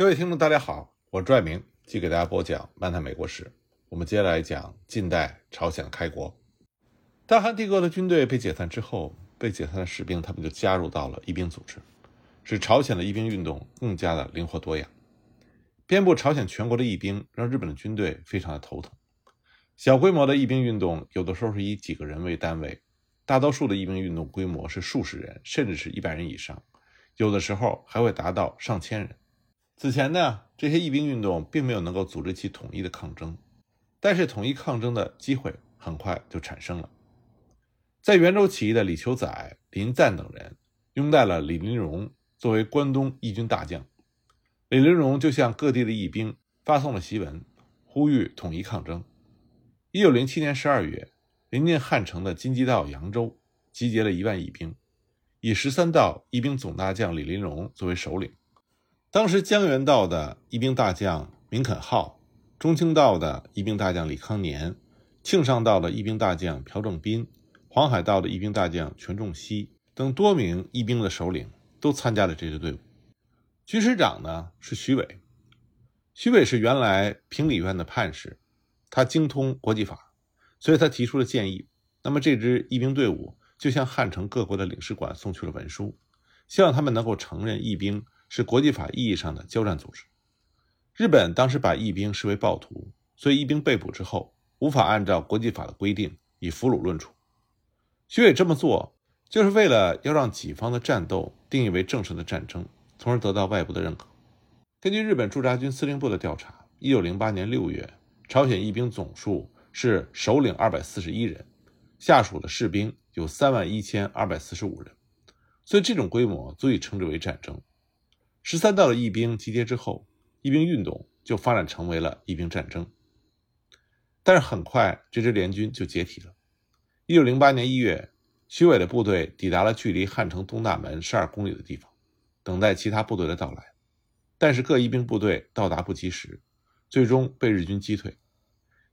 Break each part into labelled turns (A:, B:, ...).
A: 各位听众，大家好，我是朱爱明，继续给大家播讲《漫谈美国史》。我们接下来讲近代朝鲜的开国。大韩帝国的军队被解散之后，被解散的士兵他们就加入到了义兵组织，使朝鲜的义兵运动更加的灵活多样。遍布朝鲜全国的义兵让日本的军队非常的头疼。小规模的义兵运动有的时候是以几个人为单位，大多数的义兵运动规模是数十人，甚至是一百人以上，有的时候还会达到上千人。此前呢，这些义兵运动并没有能够组织起统一的抗争，但是统一抗争的机会很快就产生了。在元州起义的李求载、林赞等人拥戴了李林荣作为关东义军大将，李林荣就向各地的义兵发送了檄文，呼吁统一抗争。一九零七年十二月，临近汉城的金鸡道扬州集结了一万义兵，以十三道义兵总大将李林荣作为首领。当时江原道的义兵大将明肯浩，中清道的义兵大将李康年，庆尚道的义兵大将朴正斌，黄海道的义兵大将全仲熙等多名义兵的首领都参加了这支队伍。军师长呢是徐伟，徐伟是原来平理院的判事，他精通国际法，所以他提出了建议。那么这支义兵队伍就向汉城各国的领事馆送去了文书，希望他们能够承认义兵。是国际法意义上的交战组织。日本当时把义兵视为暴徒，所以义兵被捕之后无法按照国际法的规定以俘虏论处。徐伟这么做，就是为了要让己方的战斗定义为正式的战争，从而得到外部的认可。根据日本驻扎军司令部的调查，一九零八年六月，朝鲜义兵总数是首领二百四十一人，下属的士兵有三万一千二百四十五人，所以这种规模足以称之为战争。十三道的义兵集结之后，义兵运动就发展成为了义兵战争。但是很快，这支联军就解体了。一九零八年一月，徐伟的部队抵达了距离汉城东大门十二公里的地方，等待其他部队的到来。但是各义兵部队到达不及时，最终被日军击退。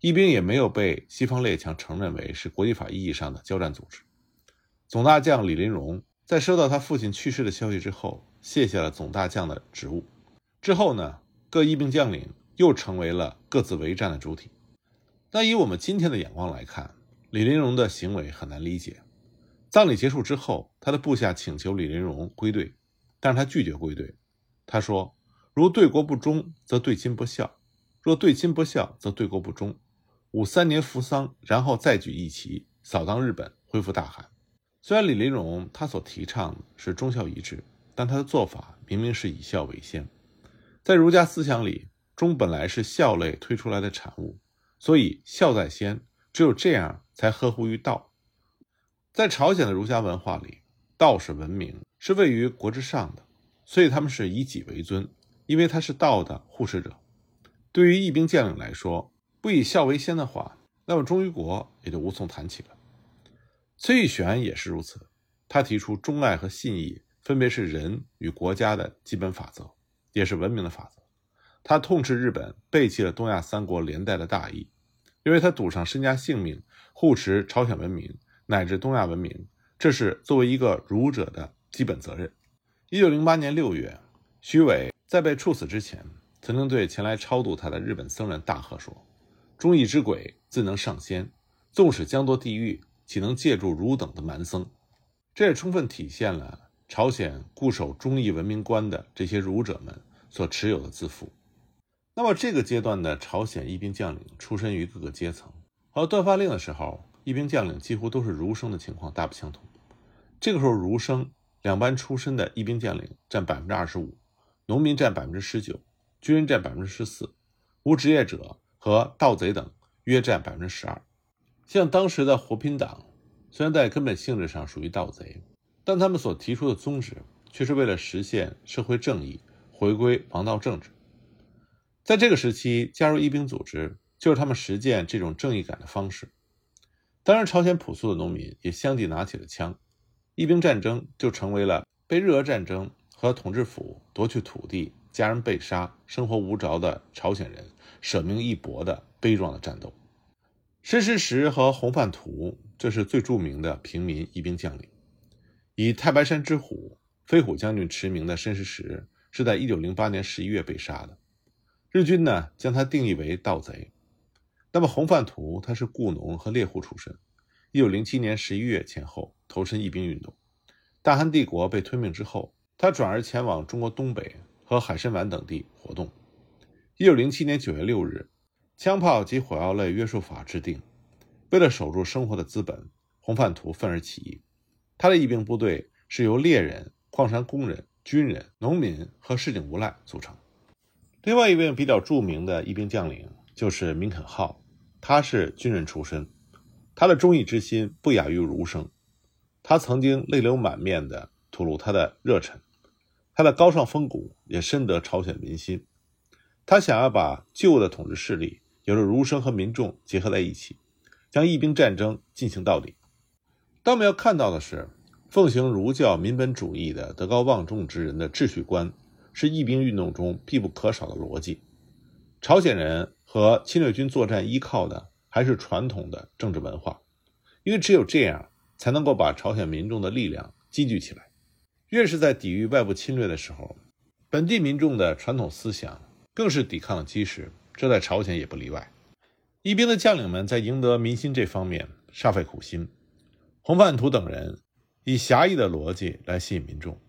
A: 义兵也没有被西方列强承认为是国际法意义上的交战组织。总大将李林荣在收到他父亲去世的消息之后。卸下了总大将的职务之后呢，各义兵将领又成为了各自为战的主体。那以我们今天的眼光来看，李林荣的行为很难理解。葬礼结束之后，他的部下请求李林荣归队，但是他拒绝归队。他说：“如对国不忠，则对亲不孝；若对亲不孝，则对国不忠。吾三年服丧，然后再举义旗，扫荡日本，恢复大韩。”虽然李林荣他所提倡的是忠孝一致。但他的做法明明是以孝为先，在儒家思想里，忠本来是孝类推出来的产物，所以孝在先，只有这样才合乎于道。在朝鲜的儒家文化里，道是文明，是位于国之上的，所以他们是以己为尊，因为他是道的护持者。对于义兵将领来说，不以孝为先的话，那么忠于国也就无从谈起了。崔玉玄也是如此，他提出忠爱和信义。分别是人与国家的基本法则，也是文明的法则。他痛斥日本背弃了东亚三国连带的大义，因为他赌上身家性命护持朝鲜文明乃至东亚文明，这是作为一个儒者的基本责任。一九零八年六月，徐伟在被处死之前，曾经对前来超度他的日本僧人大喝说：“忠义之鬼自能上仙，纵使将堕地狱，岂能借助汝等的蛮僧？”这也充分体现了。朝鲜固守忠义文明观的这些儒者们所持有的自负。那么这个阶段的朝鲜义兵将领出身于各个阶层，和断发令的时候，义兵将领几乎都是儒生的情况大不相同。这个时候，儒生两班出身的义兵将领占百分之二十五，农民占百分之十九，军人占百分之十四，无职业者和盗贼等约占百分之十二。像当时的活拼党，虽然在根本性质上属于盗贼。但他们所提出的宗旨，却是为了实现社会正义，回归王道政治。在这个时期，加入义兵组织就是他们实践这种正义感的方式。当然，朝鲜朴素的农民也相继拿起了枪，义兵战争就成为了被日俄战争和统治府夺去土地、家人被杀、生活无着的朝鲜人舍命一搏的悲壮的战斗。申时石和洪范图，这是最著名的平民义兵将领。以太白山之虎、飞虎将军驰名的申时石是在1908年11月被杀的。日军呢将他定义为盗贼。那么洪范图他是雇农和猎户出身，1907年11月前后投身义兵运动。大韩帝国被吞并之后，他转而前往中国东北和海参崴等地活动。1907年9月6日，枪炮及火药类约束法制定。为了守住生活的资本，洪范图愤而起义。他的义兵部队是由猎人、矿山工人、军人、农民和市井无赖组成。另外一位比较著名的义兵将领就是明肯浩，他是军人出身，他的忠义之心不亚于儒生。他曾经泪流满面地吐露他的热忱，他的高尚风骨也深得朝鲜民心。他想要把旧的统治势力，有着儒生和民众结合在一起，将义兵战争进行到底。但我们要看到的是，奉行儒教民本主义的德高望重之人的秩序观。是义兵运动中必不可少的逻辑。朝鲜人和侵略军作战依靠的还是传统的政治文化，因为只有这样才能够把朝鲜民众的力量积聚起来。越是在抵御外部侵略的时候，本地民众的传统思想更是抵抗的基石，这在朝鲜也不例外。义兵的将领们在赢得民心这方面煞费苦心。洪范图等人以狭义的逻辑来吸引民众，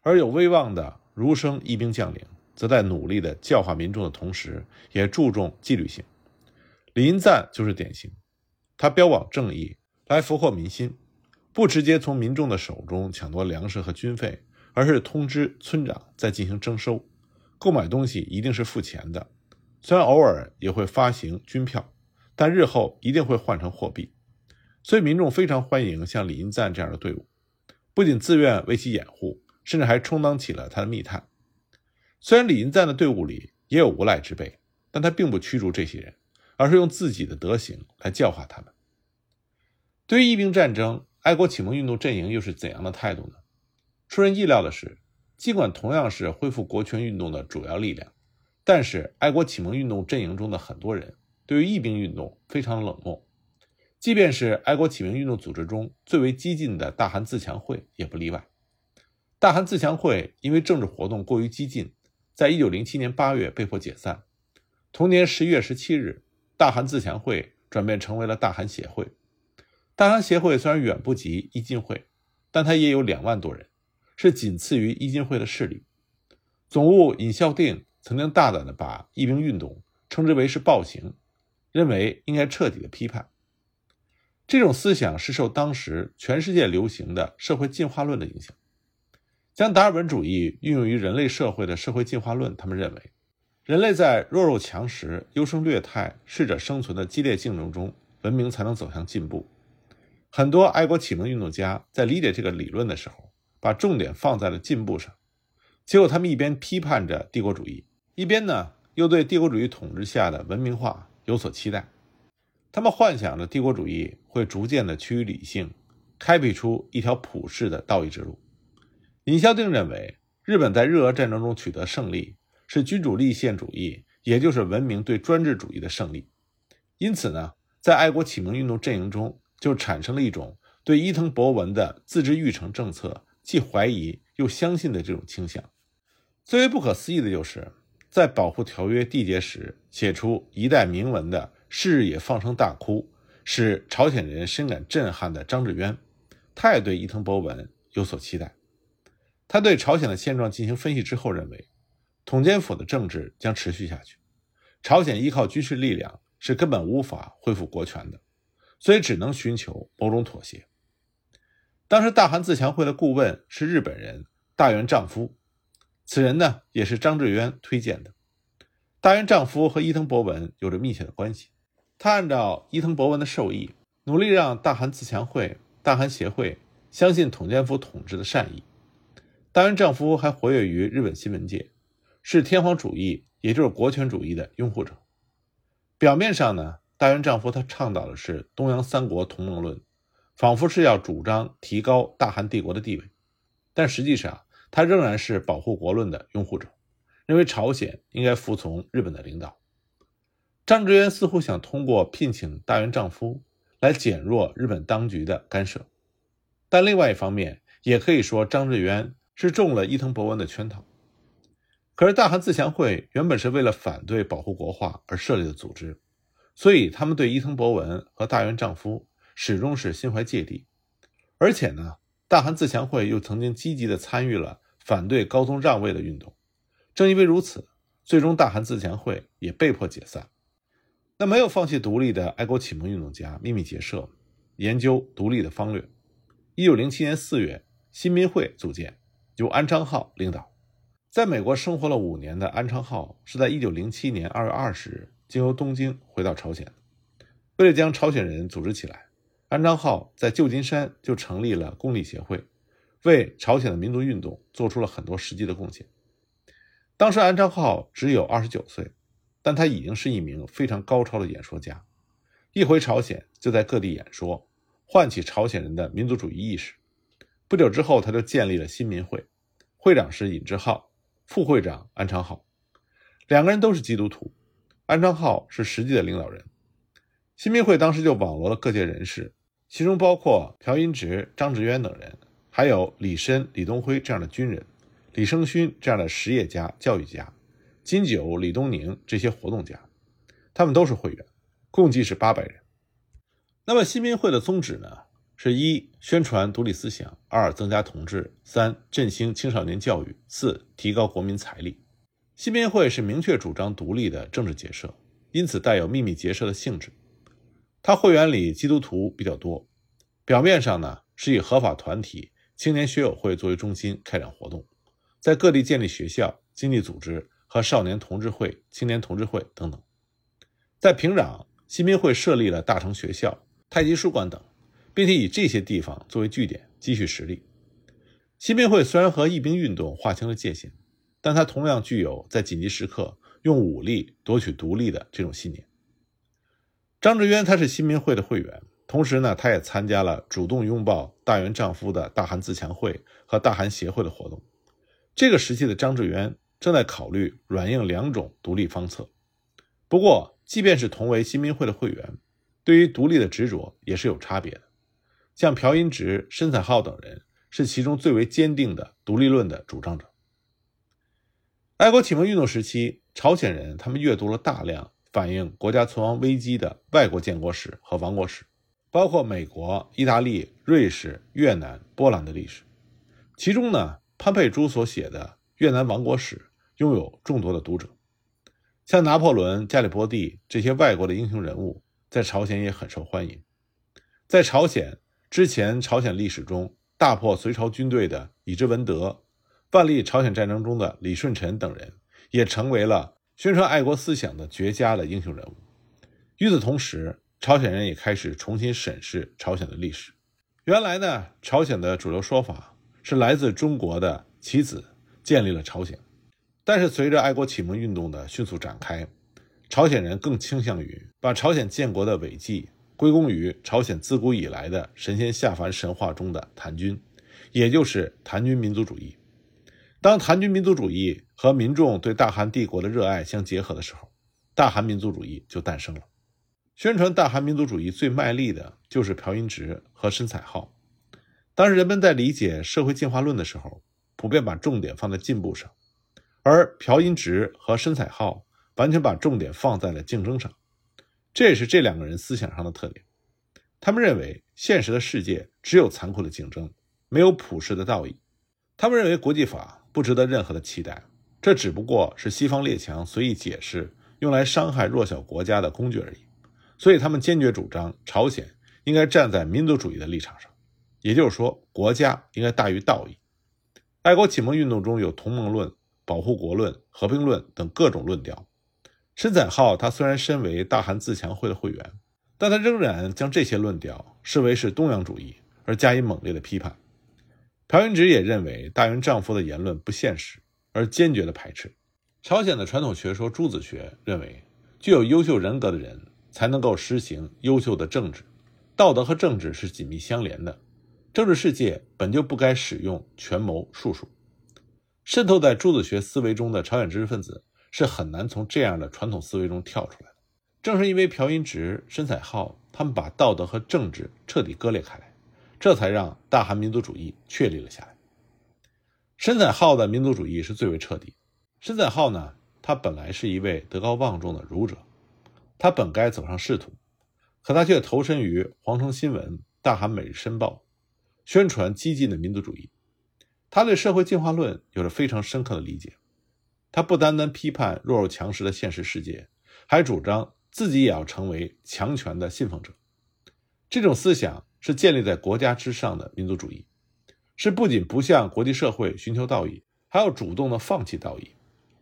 A: 而有威望的。儒生义兵将领则在努力的教化民众的同时，也注重纪律性。李银赞就是典型，他标榜正义来俘获民心，不直接从民众的手中抢夺粮食和军费，而是通知村长再进行征收，购买东西一定是付钱的，虽然偶尔也会发行军票，但日后一定会换成货币。所以民众非常欢迎像李英赞这样的队伍，不仅自愿为其掩护。甚至还充当起了他的密探。虽然李英赞的队伍里也有无赖之辈，但他并不驱逐这些人，而是用自己的德行来教化他们。对于义兵战争，爱国启蒙运动阵营又是怎样的态度呢？出人意料的是，尽管同样是恢复国权运动的主要力量，但是爱国启蒙运动阵营中的很多人对于义兵运动非常冷漠，即便是爱国启蒙运动组织中最为激进的大韩自强会也不例外。大韩自强会因为政治活动过于激进，在一九零七年八月被迫解散。同年十一月十七日，大韩自强会转变成为了大韩协会。大韩协会虽然远不及义进会，但它也有两万多人，是仅次于义进会的势力。总务尹孝定曾经大胆地把义兵运动称之为是暴行，认为应该彻底的批判。这种思想是受当时全世界流行的社会进化论的影响。将达尔文主义运用于人类社会的社会进化论，他们认为，人类在弱肉强食、优胜劣汰、适者生存的激烈竞争中，文明才能走向进步。很多爱国启蒙运动家在理解这个理论的时候，把重点放在了进步上，结果他们一边批判着帝国主义，一边呢又对帝国主义统治下的文明化有所期待。他们幻想着帝国主义会逐渐的趋于理性，开辟出一条普世的道义之路。尹孝定认为，日本在日俄战争中取得胜利是君主立宪主义，也就是文明对专制主义的胜利。因此呢，在爱国启蒙运动阵营中就产生了一种对伊藤博文的自治育成政策既怀疑又相信的这种倾向。最为不可思议的就是，在保护条约缔结时写出一代铭文的“是也放声大哭”，使朝鲜人深感震撼的张志渊，他也对伊藤博文有所期待。他对朝鲜的现状进行分析之后，认为统监府的政治将持续下去，朝鲜依靠军事力量是根本无法恢复国权的，所以只能寻求某种妥协。当时大韩自强会的顾问是日本人大原丈夫，此人呢也是张志渊推荐的。大原丈夫和伊藤博文有着密切的关系，他按照伊藤博文的授意，努力让大韩自强会、大韩协会相信统监府统治的善意。大原丈夫还活跃于日本新闻界，是天皇主义，也就是国权主义的拥护者。表面上呢，大原丈夫他倡导的是东洋三国同盟论，仿佛是要主张提高大韩帝国的地位，但实际上他仍然是保护国论的拥护者，认为朝鲜应该服从日本的领导。张志渊似乎想通过聘请大原丈夫来减弱日本当局的干涉，但另外一方面也可以说张志渊。是中了伊藤博文的圈套。可是大韩自强会原本是为了反对保护国化而设立的组织，所以他们对伊藤博文和大元丈夫始终是心怀芥蒂。而且呢，大韩自强会又曾经积极的参与了反对高宗让位的运动。正因为如此，最终大韩自强会也被迫解散。那没有放弃独立的爱国启蒙运动家秘密结社，研究独立的方略。一九零七年四月，新民会组建，由安昌浩领导。在美国生活了五年的安昌浩，是在一九零七年二月二十日经由东京回到朝鲜。为了将朝鲜人组织起来，安昌浩在旧金山就成立了公立协会，为朝鲜的民族运动做出了很多实际的贡献。当时安昌浩只有二十九岁，但他已经是一名非常高超的演说家。一回朝鲜就在各地演说，唤起朝鲜人的民族主义意识。不久之后，他就建立了新民会，会长是尹志浩。副会长安昌浩，两个人都是基督徒。安昌浩是实际的领导人。新民会当时就网罗了各界人士，其中包括朴英植、张志渊等人，还有李申、李东辉这样的军人，李生勋这样的实业家、教育家，金九、李东宁这些活动家，他们都是会员，共计是八百人。那么新民会的宗旨呢？是一宣传独立思想，二增加同志，三振兴青少年教育，四提高国民财力。新民会是明确主张独立的政治结社，因此带有秘密结社的性质。他会员里基督徒比较多，表面上呢是以合法团体青年学友会作为中心开展活动，在各地建立学校、经济组织和少年同志会、青年同志会等等。在平壤，新民会设立了大成学校、太极书馆等。并且以这些地方作为据点，积蓄实力。新民会虽然和义兵运动划清了界限，但它同样具有在紧急时刻用武力夺取独立的这种信念。张志渊他是新民会的会员，同时呢，他也参加了主动拥抱大元丈夫的大韩自强会和大韩协会的活动。这个时期的张志渊正在考虑软硬两种独立方策。不过，即便是同为新民会的会员，对于独立的执着也是有差别的。像朴英植、申彩浩等人是其中最为坚定的独立论的主张者。爱国启蒙运动时期，朝鲜人他们阅读了大量反映国家存亡危机的外国建国史和亡国史，包括美国、意大利、瑞士、越南、波兰的历史。其中呢，潘佩珠所写的《越南亡国史》拥有众多的读者。像拿破仑、加里波第这些外国的英雄人物，在朝鲜也很受欢迎。在朝鲜。之前朝鲜历史中大破隋朝军队的李之文德，万历朝鲜战争中的李舜臣等人，也成为了宣传爱国思想的绝佳的英雄人物。与此同时，朝鲜人也开始重新审视朝鲜的历史。原来呢，朝鲜的主流说法是来自中国的棋子建立了朝鲜，但是随着爱国启蒙运动的迅速展开，朝鲜人更倾向于把朝鲜建国的伟绩。归功于朝鲜自古以来的神仙下凡神话中的谭军，也就是谭军民族主义。当谭军民族主义和民众对大韩帝国的热爱相结合的时候，大韩民族主义就诞生了。宣传大韩民族主义最卖力的就是朴英植和申彩浩。当时人们在理解社会进化论的时候，普遍把重点放在进步上，而朴英植和申彩浩完全把重点放在了竞争上。这也是这两个人思想上的特点。他们认为现实的世界只有残酷的竞争，没有普世的道义。他们认为国际法不值得任何的期待，这只不过是西方列强随意解释、用来伤害弱小国家的工具而已。所以，他们坚决主张朝鲜应该站在民族主义的立场上，也就是说，国家应该大于道义。爱国启蒙运动中有同盟论、保护国论、和平论等各种论调。申载浩他虽然身为大韩自强会的会员，但他仍然将这些论调视为是东洋主义而加以猛烈的批判。朴元植也认为大元丈夫的言论不现实，而坚决的排斥。朝鲜的传统学说朱子学认为，具有优秀人格的人才能够实行优秀的政治，道德和政治是紧密相连的。政治世界本就不该使用权谋术数。渗透在朱子学思维中的朝鲜知识分子。是很难从这样的传统思维中跳出来的。正是因为朴英植、申彩浩他们把道德和政治彻底割裂开来，这才让大韩民族主义确立了下来。申彩浩的民族主义是最为彻底，申载浩呢，他本来是一位德高望重的儒者，他本该走上仕途，可他却投身于皇城新闻、大韩每日申报，宣传激进的民族主义。他对社会进化论有着非常深刻的理解。他不单单批判弱肉强食的现实世界，还主张自己也要成为强权的信奉者。这种思想是建立在国家之上的民族主义，是不仅不向国际社会寻求道义，还要主动的放弃道义，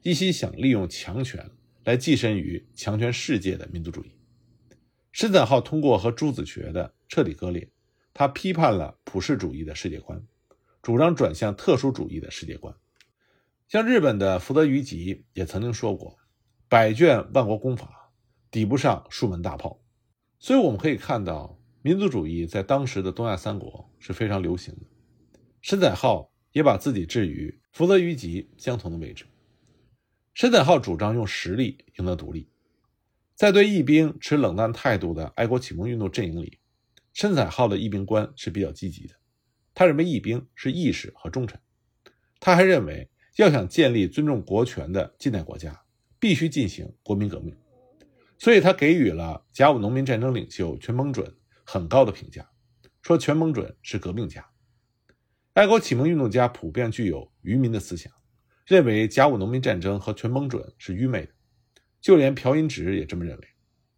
A: 一心想利用强权来跻身于强权世界的民族主义。申载浩通过和朱子学的彻底割裂，他批判了普世主义的世界观，主张转向特殊主义的世界观。像日本的福泽谕吉也曾经说过：“百卷万国公法，抵不上数门大炮。”所以我们可以看到，民族主义在当时的东亚三国是非常流行的。申载浩也把自己置于福泽谕吉相同的位置。申载浩主张用实力赢得独立，在对义兵持冷淡态度的爱国启蒙运动阵营里，申载浩的义兵观是比较积极的。他认为义兵是义士和忠臣，他还认为。要想建立尊重国权的近代国家，必须进行国民革命，所以他给予了甲午农民战争领袖全琡准很高的评价，说全琡准是革命家。爱国启蒙运动家普遍具有愚民的思想，认为甲午农民战争和全琡准是愚昧的，就连朴荫直也这么认为。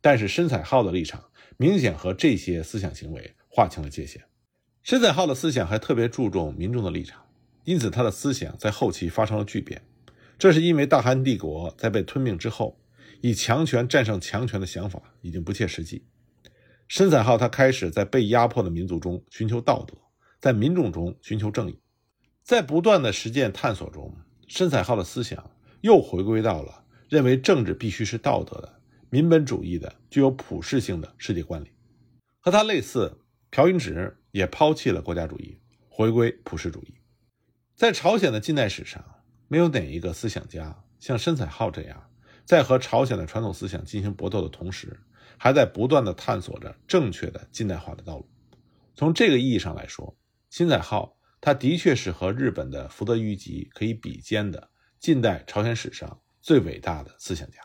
A: 但是申采浩的立场明显和这些思想行为划清了界限。申采浩的思想还特别注重民众的立场。因此，他的思想在后期发生了巨变。这是因为大汉帝国在被吞并之后，以强权战胜强权的想法已经不切实际。申载浩他开始在被压迫的民族中寻求道德，在民众中寻求正义。在不断的实践探索中，申载浩的思想又回归到了认为政治必须是道德的民本主义的具有普世性的世界观里。和他类似，朴云直也抛弃了国家主义，回归普世主义。在朝鲜的近代史上，没有哪一个思想家像申采浩这样，在和朝鲜的传统思想进行搏斗的同时，还在不断的探索着正确的近代化的道路。从这个意义上来说，辛载浩他的确是和日本的福泽谕吉可以比肩的近代朝鲜史上最伟大的思想家。